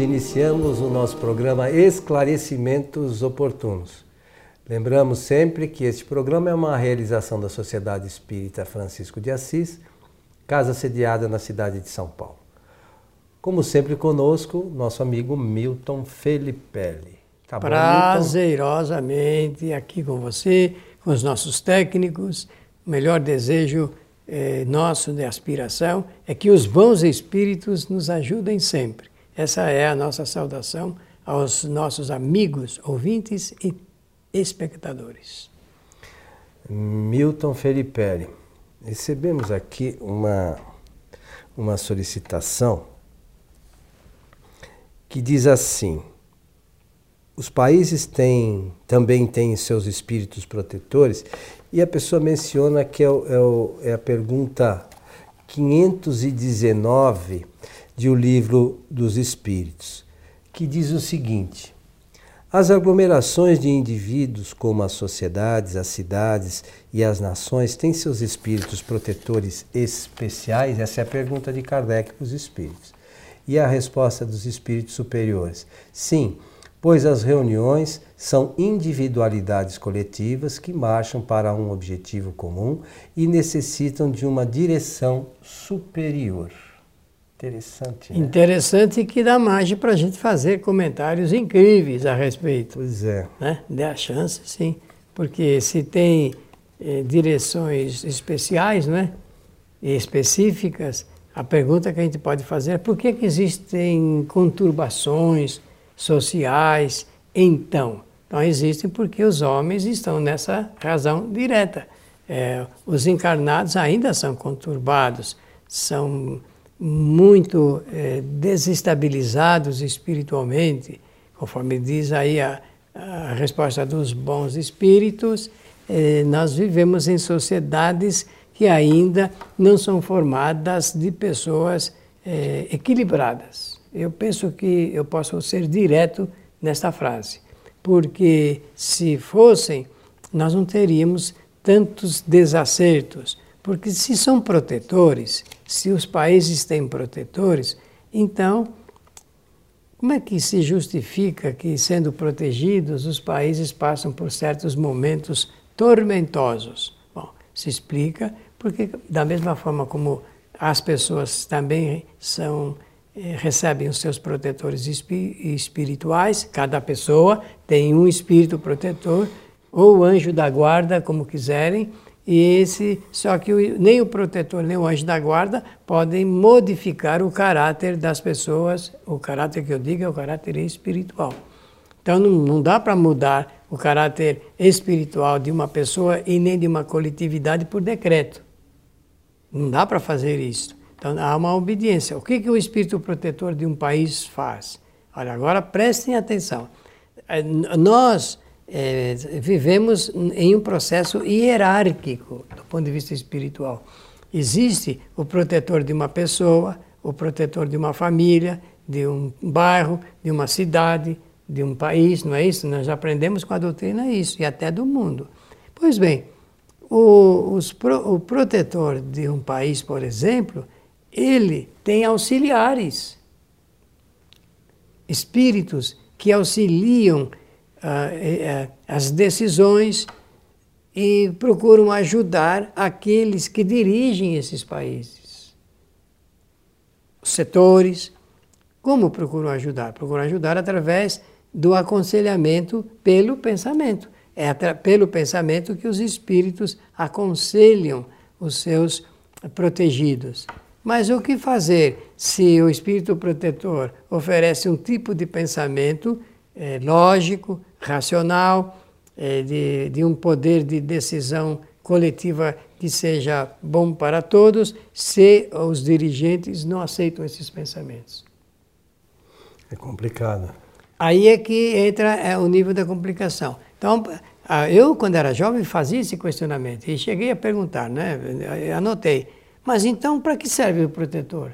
iniciamos o nosso programa Esclarecimentos Oportunos. Lembramos sempre que este programa é uma realização da Sociedade Espírita Francisco de Assis, casa sediada na cidade de São Paulo. Como sempre conosco, nosso amigo Milton Felipelli. Tá Prazerosamente aqui com você, com os nossos técnicos. O melhor desejo eh, nosso de aspiração é que os bons espíritos nos ajudem sempre. Essa é a nossa saudação aos nossos amigos, ouvintes e espectadores. Milton Felipe, recebemos aqui uma, uma solicitação que diz assim: os países têm, também têm seus espíritos protetores e a pessoa menciona que é, é, é a pergunta 519 de O Livro dos Espíritos, que diz o seguinte: As aglomerações de indivíduos, como as sociedades, as cidades e as nações, têm seus espíritos protetores especiais? Essa é a pergunta de Kardec para os espíritos. E a resposta dos espíritos superiores: Sim pois as reuniões são individualidades coletivas que marcham para um objetivo comum e necessitam de uma direção superior. Interessante. Né? Interessante que dá margem para a gente fazer comentários incríveis a respeito. Pois é. Né? Dê a chance, sim. Porque se tem eh, direções especiais, né? E específicas, a pergunta que a gente pode fazer é por que, que existem conturbações, sociais. Então, então existem porque os homens estão nessa razão direta. É, os encarnados ainda são conturbados, são muito é, desestabilizados espiritualmente, conforme diz aí a, a resposta dos bons espíritos. É, nós vivemos em sociedades que ainda não são formadas de pessoas é, equilibradas eu penso que eu posso ser direto nesta frase, porque se fossem, nós não teríamos tantos desacertos, porque se são protetores, se os países têm protetores, então como é que se justifica que, sendo protegidos, os países passam por certos momentos tormentosos? Bom, se explica porque, da mesma forma como as pessoas também são eh, recebem os seus protetores espirituais, cada pessoa tem um espírito protetor, ou anjo da guarda, como quiserem, e esse, só que nem o protetor nem o anjo da guarda podem modificar o caráter das pessoas, o caráter que eu digo é o caráter espiritual. Então não, não dá para mudar o caráter espiritual de uma pessoa e nem de uma coletividade por decreto. Não dá para fazer isso. Então há uma obediência. O que, que o espírito protetor de um país faz? Olha, agora prestem atenção. É, nós é, vivemos em um processo hierárquico do ponto de vista espiritual. Existe o protetor de uma pessoa, o protetor de uma família, de um bairro, de uma cidade, de um país, não é isso? Nós aprendemos com a doutrina isso, e até do mundo. Pois bem, o, os, o protetor de um país, por exemplo, ele tem auxiliares, espíritos que auxiliam as decisões e procuram ajudar aqueles que dirigem esses países. Os setores, como procuram ajudar? Procuram ajudar através do aconselhamento pelo pensamento. É pelo pensamento que os espíritos aconselham os seus protegidos. Mas o que fazer se o espírito protetor oferece um tipo de pensamento é, lógico, racional, é, de, de um poder de decisão coletiva que seja bom para todos, se os dirigentes não aceitam esses pensamentos? É complicado. Aí é que entra é, o nível da complicação. Então, eu, quando era jovem, fazia esse questionamento e cheguei a perguntar, né? Anotei mas então, para que serve o protetor?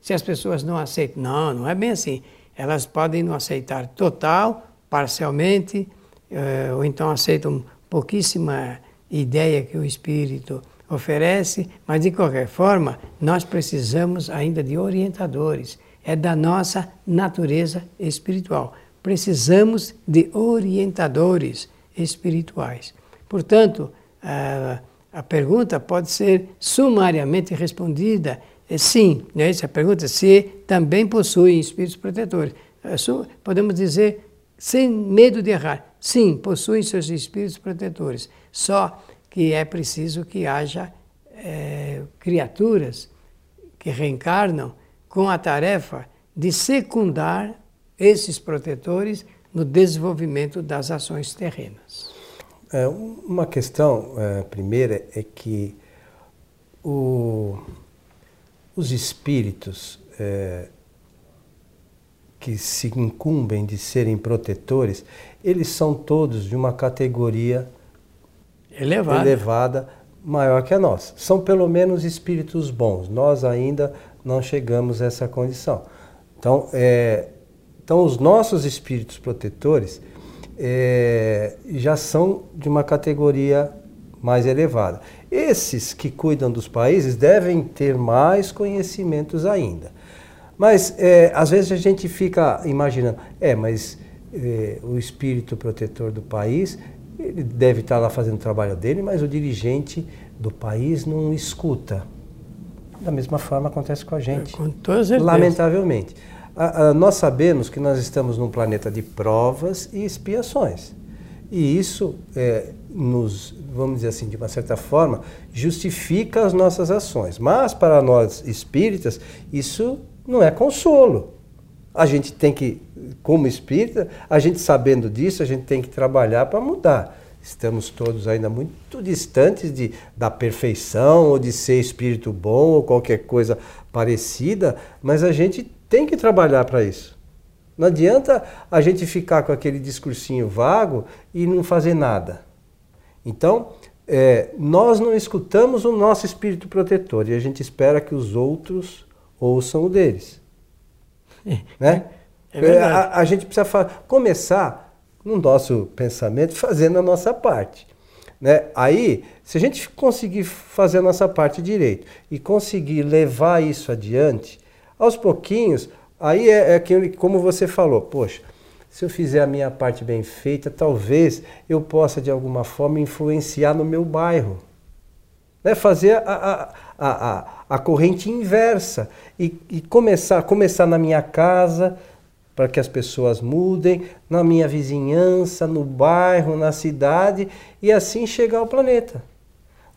Se as pessoas não aceitam. Não, não é bem assim. Elas podem não aceitar total, parcialmente, eh, ou então aceitam pouquíssima ideia que o espírito oferece, mas de qualquer forma, nós precisamos ainda de orientadores. é da nossa natureza espiritual. Precisamos de orientadores espirituais. Portanto, a, a pergunta pode ser sumariamente respondida sim, né? essa pergunta se também possuem espíritos protetores. É podemos dizer, sem medo de errar, sim, possuem seus espíritos protetores. Só que é preciso que haja é, criaturas que reencarnam com a tarefa de secundar esses protetores no desenvolvimento das ações terrenas. É, uma questão é, primeira é que o, os espíritos é, que se incumbem de serem protetores, eles são todos de uma categoria elevada. elevada maior que a nossa. São pelo menos espíritos bons. Nós ainda não chegamos a essa condição. Então, é, então os nossos espíritos protetores é, já são de uma categoria mais elevada. Esses que cuidam dos países devem ter mais conhecimentos ainda. Mas é, às vezes a gente fica imaginando, é, mas é, o espírito protetor do país, ele deve estar lá fazendo o trabalho dele, mas o dirigente do país não escuta. Da mesma forma acontece com a gente. Com toda certeza. Lamentavelmente a, a, nós sabemos que nós estamos num planeta de provas e expiações. E isso é, nos, vamos dizer assim, de uma certa forma, justifica as nossas ações. Mas para nós espíritas, isso não é consolo. A gente tem que, como espírita, a gente sabendo disso, a gente tem que trabalhar para mudar. Estamos todos ainda muito distantes de, da perfeição ou de ser espírito bom ou qualquer coisa parecida, mas a gente tem que trabalhar para isso. Não adianta a gente ficar com aquele discursinho vago e não fazer nada. Então, é, nós não escutamos o nosso espírito protetor e a gente espera que os outros ouçam o deles. É, né? É, é a, a, gente precisa começar no nosso pensamento fazendo a nossa parte. Né? Aí, se a gente conseguir fazer a nossa parte direito e conseguir levar isso adiante, aos pouquinhos, aí é, é aquilo como você falou, poxa, se eu fizer a minha parte bem feita, talvez eu possa de alguma forma influenciar no meu bairro. Né? Fazer a, a, a, a corrente inversa e, e, começar, começar na minha casa, para que as pessoas mudem, na minha vizinhança, no bairro, na cidade e assim chegar ao planeta.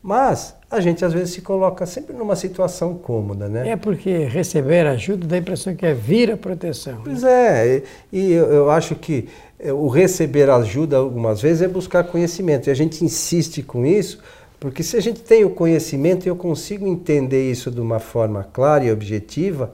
Mas a gente às vezes se coloca sempre numa situação cômoda, né? É porque receber ajuda dá a impressão que é vir a proteção. Pois né? é, e eu, eu acho que é, o receber ajuda algumas vezes é buscar conhecimento. E a gente insiste com isso, porque se a gente tem o conhecimento e eu consigo entender isso de uma forma clara e objetiva,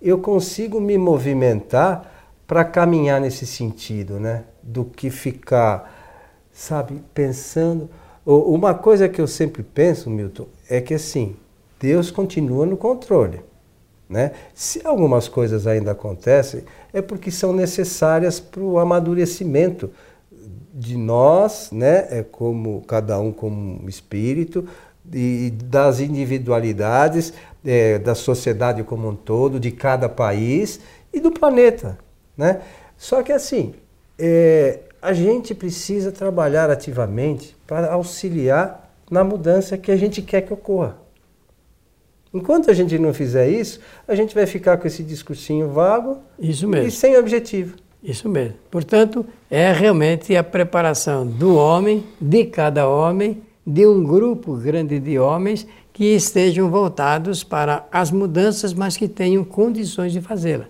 eu consigo me movimentar para caminhar nesse sentido, né? Do que ficar, sabe, pensando uma coisa que eu sempre penso, Milton, é que assim, Deus continua no controle. Né? Se algumas coisas ainda acontecem, é porque são necessárias para o amadurecimento de nós, né? é como cada um como espírito, e das individualidades, é, da sociedade como um todo, de cada país e do planeta. Né? Só que assim, é, a gente precisa trabalhar ativamente para auxiliar na mudança que a gente quer que ocorra. Enquanto a gente não fizer isso, a gente vai ficar com esse discursinho vago e sem objetivo. Isso mesmo. Portanto, é realmente a preparação do homem, de cada homem, de um grupo grande de homens que estejam voltados para as mudanças, mas que tenham condições de fazê-la.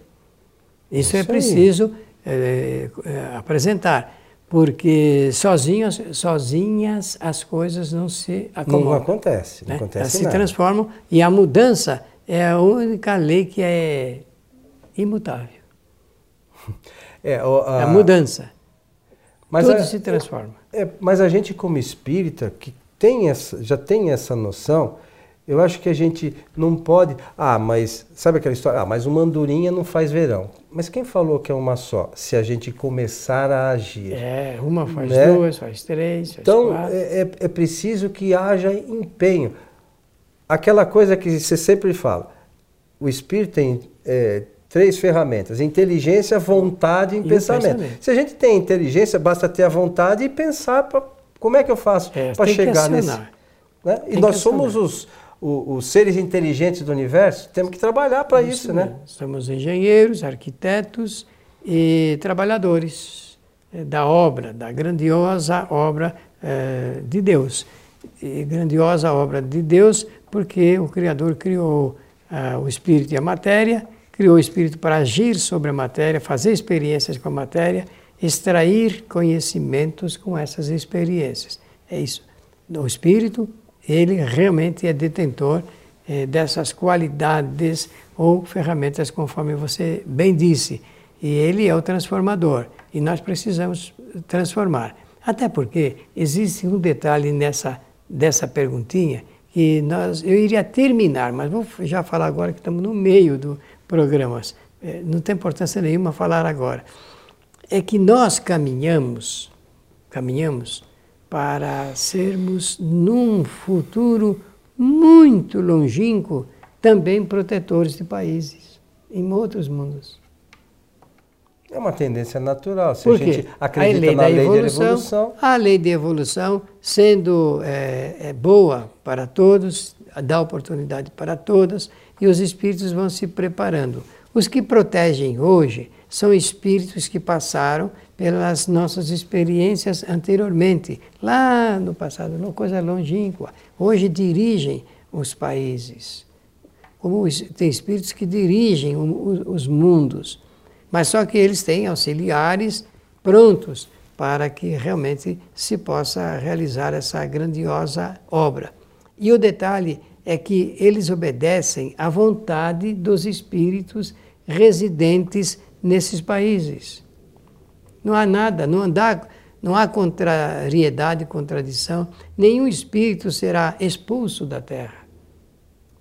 Isso, é isso, é preciso é, é, apresentar porque sozinhas, sozinhas as coisas não se acomodam. Não acontece, não né? acontece Elas se transformam e a mudança é a única lei que é imutável. É, o, a... a... mudança. Mas Tudo a... se transforma. É, mas a gente como espírita que tem essa, já tem essa noção, eu acho que a gente não pode. Ah, mas sabe aquela história? Ah, mas uma andorinha não faz verão. Mas quem falou que é uma só? Se a gente começar a agir. É, uma faz né? duas, faz três, faz então, quatro. É, é, é preciso que haja empenho. Aquela coisa que você sempre fala: o espírito tem, é, três ferramentas: inteligência, vontade e, e pensamento. pensamento. Se a gente tem inteligência, basta ter a vontade e pensar pra, como é que eu faço é, para chegar nesse. Né? E nós somos os, os, os, seres inteligentes do universo, temos que trabalhar para isso, isso, né? Somos engenheiros, arquitetos e trabalhadores eh, da obra, da grandiosa obra eh, de Deus. E grandiosa obra de Deus porque o Criador criou ah, o espírito e a matéria criou o espírito para agir sobre a matéria, fazer experiências com a matéria, extrair conhecimentos com essas experiências. É isso. O espírito, ele realmente é detentor eh, dessas qualidades ou ferramentas, conforme você bem disse. E ele é o transformador. E nós precisamos transformar. Até porque existe um detalhe nessa dessa perguntinha que nós eu iria terminar, mas vou já falar agora que estamos no meio do, programas. É, não tem importância nenhuma falar agora. É que nós caminhamos, caminhamos para sermos num futuro muito longínquo também protetores de países em outros mundos. É uma tendência natural. Se a gente acredita a lei na lei evolução, de evolução. A lei de evolução, sendo é, é boa para todos, dá oportunidade para todos, e os espíritos vão se preparando. Os que protegem hoje são espíritos que passaram pelas nossas experiências anteriormente, lá no passado, uma coisa longínqua. Hoje dirigem os países. Como tem espíritos que dirigem os mundos, mas só que eles têm auxiliares prontos para que realmente se possa realizar essa grandiosa obra. E o detalhe é que eles obedecem à vontade dos espíritos residentes nesses países. Não há nada, não, anda, não há contrariedade, contradição. Nenhum espírito será expulso da Terra.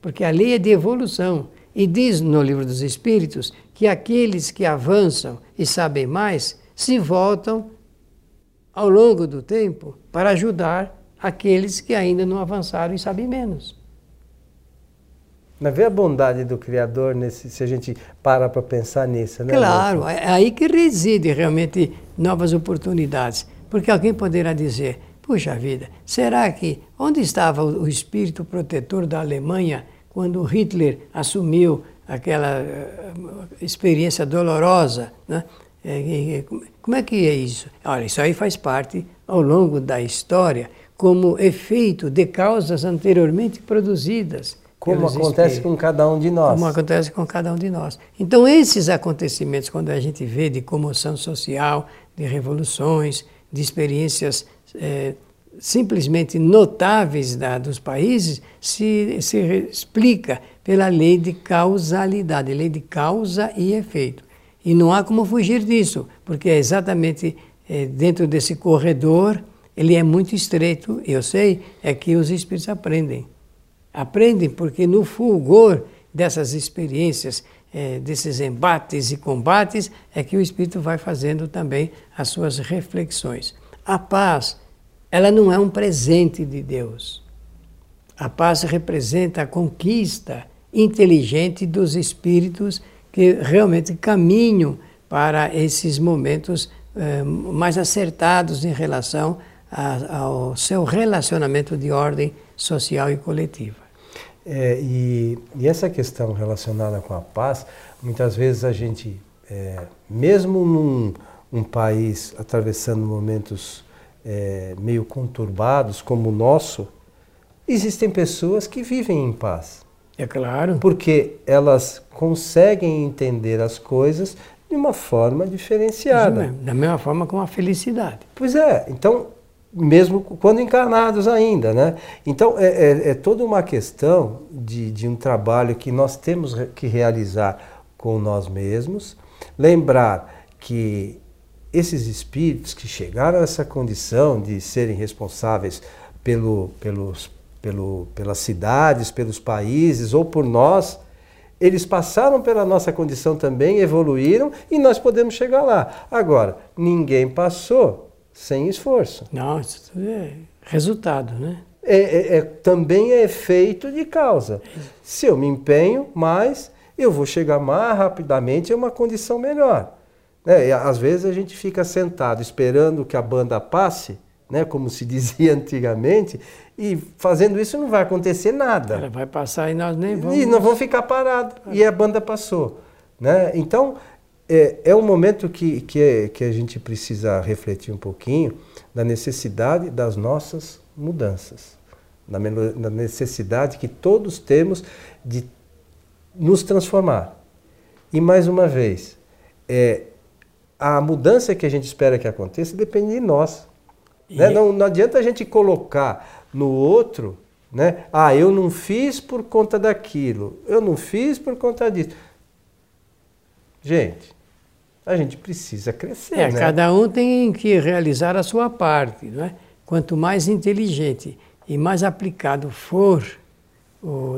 Porque a lei é de evolução. E diz no livro dos Espíritos que aqueles que avançam e sabem mais se voltam ao longo do tempo para ajudar aqueles que ainda não avançaram e sabem menos. Mas vê a bondade do Criador nesse, se a gente para para pensar nisso, né? Claro, é aí que reside realmente novas oportunidades. Porque alguém poderá dizer, puxa vida, será que onde estava o espírito protetor da Alemanha quando Hitler assumiu aquela eh, experiência dolorosa, né? É, como é que é isso? Olha, isso aí faz parte ao longo da história como efeito de causas anteriormente produzidas. Como acontece com cada um de nós. Como acontece com cada um de nós. Então, esses acontecimentos, quando a gente vê de comoção social, de revoluções, de experiências é, simplesmente notáveis da, dos países, se, se explica pela lei de causalidade, lei de causa e efeito. E não há como fugir disso, porque é exatamente é, dentro desse corredor, ele é muito estreito, eu sei, é que os espíritos aprendem. Aprendem porque no fulgor dessas experiências, é, desses embates e combates, é que o espírito vai fazendo também as suas reflexões. A paz, ela não é um presente de Deus. A paz representa a conquista inteligente dos espíritos que realmente caminham para esses momentos é, mais acertados em relação a, ao seu relacionamento de ordem social e coletiva. É, e, e, essa questão relacionada com a paz, muitas vezes a gente, é, mesmo num um país atravessando momentos é, meio conturbados como o nosso, existem pessoas que vivem em paz. É claro. Porque elas conseguem entender as coisas de uma forma diferenciada. Da mesma forma com a felicidade. Pois é. Então, mesmo quando encarnados ainda, né? Então é, é, é, toda uma questão de, de um trabalho que nós temos que realizar com nós mesmos, lembrar que esses espíritos que chegaram a essa condição de serem responsáveis pelo, pelos, pelo, pelas cidades, pelos países ou por nós, eles passaram pela nossa condição também, evoluíram e nós podemos chegar lá. Agora, ninguém passou sem esforço. Não, isso é resultado, né? É, é, é, também é efeito de causa. Se eu me empenho mais, eu vou chegar mais rapidamente a uma condição melhor. Né? E, às vezes a gente fica sentado esperando que a banda passe, né? como se dizia antigamente, e fazendo isso não vai acontecer nada. Ela vai passar e nós nem vamos. E nós vamos ficar parados. E a banda passou. Né? Então, é, é um momento que, que, é, que a gente precisa refletir um pouquinho da necessidade das nossas mudanças. Da, da necessidade que todos temos de nos transformar. E mais uma vez, é, a mudança que a gente espera que aconteça depende de nós. Né? Não, não adianta a gente colocar no outro, né? Ah, eu não fiz por conta daquilo, eu não fiz por conta disso. Gente, a gente precisa crescer. É, né? cada um tem que realizar a sua parte. Né? Quanto mais inteligente e mais aplicado for o,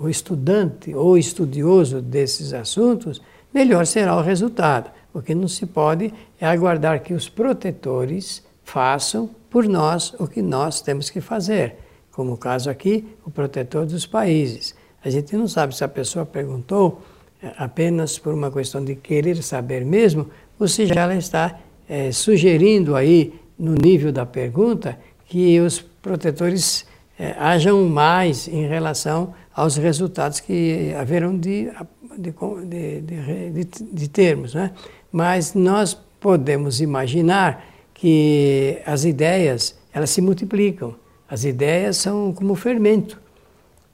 o estudante ou estudioso desses assuntos, melhor será o resultado. O que não se pode é aguardar que os protetores façam por nós o que nós temos que fazer. Como o caso aqui, o protetor dos países. A gente não sabe se a pessoa perguntou é, apenas por uma questão de querer saber mesmo, se já está é, sugerindo aí, no nível da pergunta, que os protetores é, hajam mais em relação aos resultados que haverão de, de, de, de termos. Né? Mas nós podemos imaginar que as ideias elas se multiplicam. As ideias são como fermento.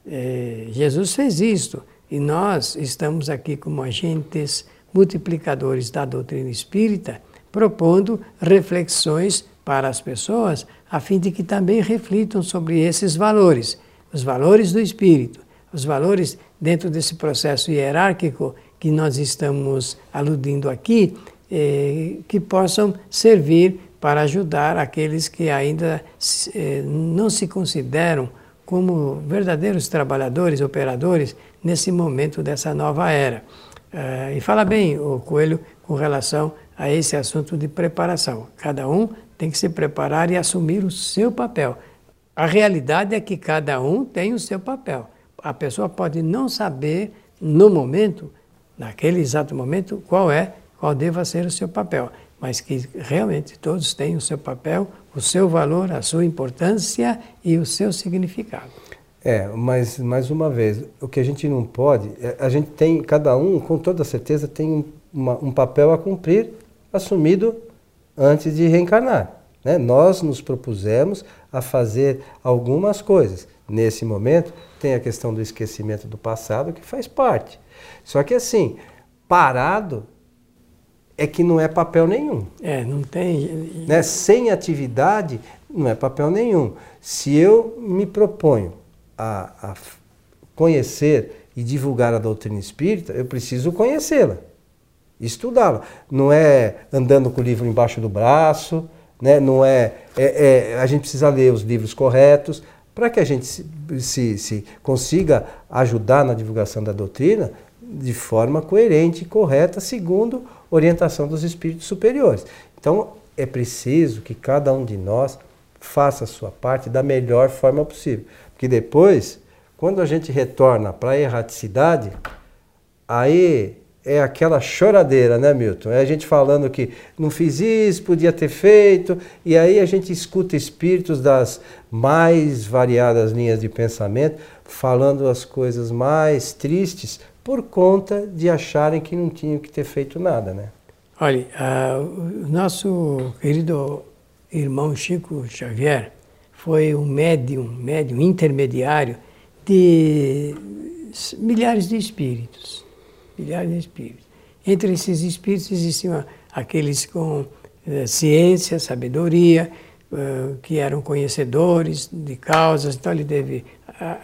É, Jesus fez isto e nós estamos aqui como agentes multiplicadores da doutrina espírita, propondo reflexões para as pessoas, a fim de que também reflitam sobre esses valores, os valores do espírito, os valores dentro desse processo hierárquico que nós estamos aludindo aqui, eh, que possam servir para ajudar aqueles que ainda eh, não se consideram como verdadeiros trabalhadores, operadores nesse momento dessa nova era. Uh, e fala bem o Coelho com relação a esse assunto de preparação. Cada um tem que se preparar e assumir o seu papel. A realidade é que cada um tem o seu papel. A pessoa pode não saber no momento, naquele exato momento, qual é, qual deva ser o seu papel, mas que realmente todos têm o seu papel, o seu valor, a sua importância e o seu significado. É, mas mais uma vez, o que a gente não pode, é, a gente tem, cada um, com toda certeza, tem uma, um papel a cumprir assumido antes de reencarnar. Né? Nós nos propusemos a fazer algumas coisas. Nesse momento, tem a questão do esquecimento do passado, que faz parte. Só que assim, parado é que não é papel nenhum. É, não tem. Né? Sem atividade, não é papel nenhum. Se eu me proponho a, a conhecer e divulgar a doutrina espírita, eu preciso conhecê-la, estudá-la. Não é andando com o livro embaixo do braço, né? não é, é, é A gente precisa ler os livros corretos para que a gente se, se, se consiga ajudar na divulgação da doutrina de forma coerente e correta, segundo orientação dos espíritos superiores. Então, é preciso que cada um de nós faça a sua parte da melhor forma possível. Porque depois, quando a gente retorna para a erraticidade, aí é aquela choradeira, né, Milton? É a gente falando que não fiz isso, podia ter feito, e aí a gente escuta espíritos das mais variadas linhas de pensamento falando as coisas mais tristes por conta de acharem que não tinham que ter feito nada, né? Olha, uh, o nosso querido irmão Chico Xavier foi um médium, médium intermediário de milhares de espíritos, milhares de espíritos. Entre esses espíritos existiam aqueles com uh, ciência, sabedoria, uh, que eram conhecedores de causas, então ele teve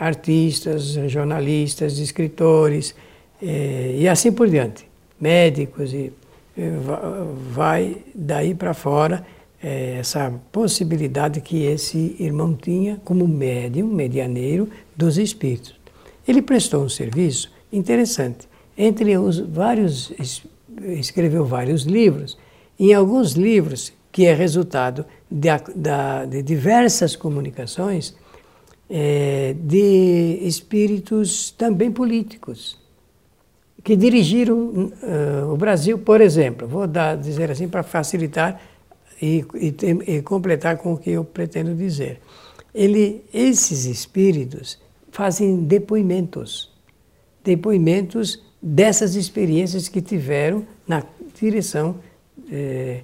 artistas, jornalistas, escritores, é, e assim por diante. Médicos e é, vai daí para fora é, essa possibilidade que esse irmão tinha como médium, medianeiro dos espíritos. Ele prestou um serviço interessante. Entre os vários, escreveu vários livros. Em alguns livros, que é resultado de, de diversas comunicações é, de espíritos também políticos que dirigiram uh, o Brasil, por exemplo, vou dar, dizer assim para facilitar e, e, e, completar com o que eu pretendo dizer. Ele, esses espíritos fazem depoimentos, depoimentos dessas experiências que tiveram na direção eh,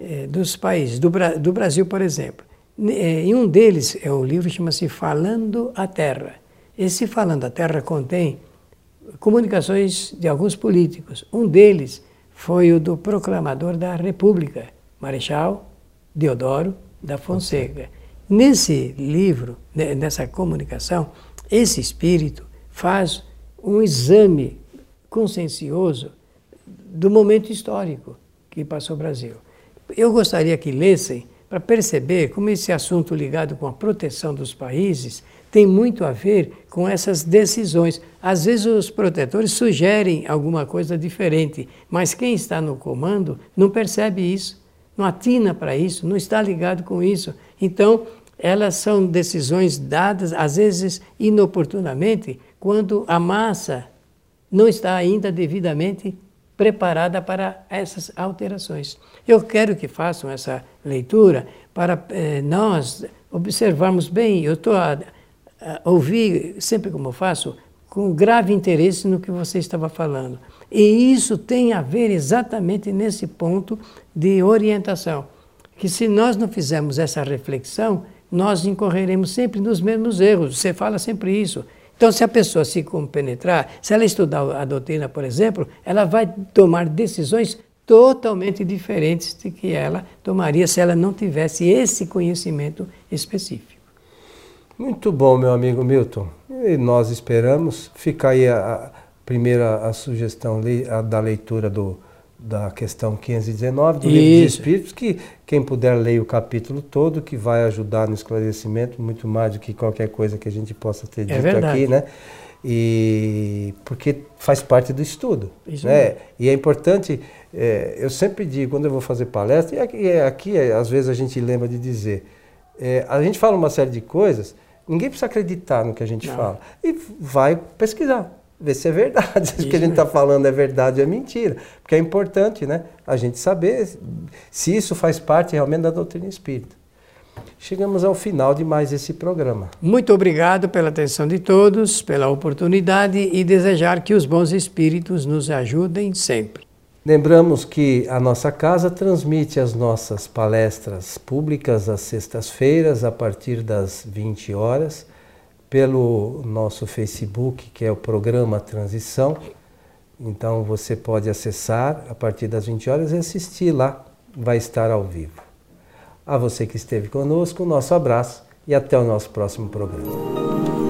eh, dos países, do, do, Brasil, por exemplo. Eh, em um deles, é o livro chama-se Falando a Terra. Esse Falando a Terra contém comunicações de alguns políticos. Um deles foi o do proclamador da República, Marechal Deodoro da Fonseca. Nesse livro, nessa comunicação, esse espírito faz um exame consciencioso do momento histórico que passou o Brasil. Eu gostaria que lessem para perceber como esse assunto ligado com a proteção dos países tem muito a ver com essas decisões. Às vezes os protetores sugerem alguma coisa diferente, mas quem está no comando não percebe isso, não atina para isso, não está ligado com isso. Então, elas são decisões dadas, às vezes inoportunamente, quando a massa não está ainda devidamente preparada para essas alterações. Eu quero que façam essa leitura para eh, nós observarmos bem. Eu estou a, a ouvir, sempre como faço, com grave interesse no que você estava falando. E isso tem a ver exatamente nesse ponto de orientação. Que se nós não fizermos essa reflexão, nós incorreremos sempre nos mesmos erros. Você fala sempre isso. Então, se a pessoa se compenetrar, se ela estudar a doutrina, por exemplo, ela vai tomar decisões totalmente diferentes de que ela tomaria se ela não tivesse esse conhecimento específico. Muito bom, meu amigo Milton. E nós esperamos. Fica aí a, a primeira a sugestão a da leitura do, da questão 519 do Isso. Livro dos Espíritos, que quem puder ler o capítulo todo, que vai ajudar no esclarecimento, muito mais do que qualquer coisa que a gente possa ter é dito é aqui, né? E porque faz parte do estudo. Isso né? E é importante, é, eu sempre digo, quando eu vou fazer palestra, e aqui, é, aqui é, às vezes a gente lembra de dizer, a gente fala uma série de coisas, ninguém precisa acreditar no que a gente Não. fala. E vai pesquisar ver se é verdade, se o que a gente está falando é verdade ou é mentira. Porque é importante né, a gente saber se isso faz parte realmente da doutrina espírita. Chegamos ao final de mais esse programa. Muito obrigado pela atenção de todos, pela oportunidade e desejar que os bons espíritos nos ajudem sempre. Lembramos que a nossa casa transmite as nossas palestras públicas às sextas-feiras, a partir das 20 horas pelo nosso Facebook, que é o programa Transição. Então você pode acessar a partir das 20 horas e assistir lá, vai estar ao vivo. A você que esteve conosco, nosso abraço e até o nosso próximo programa.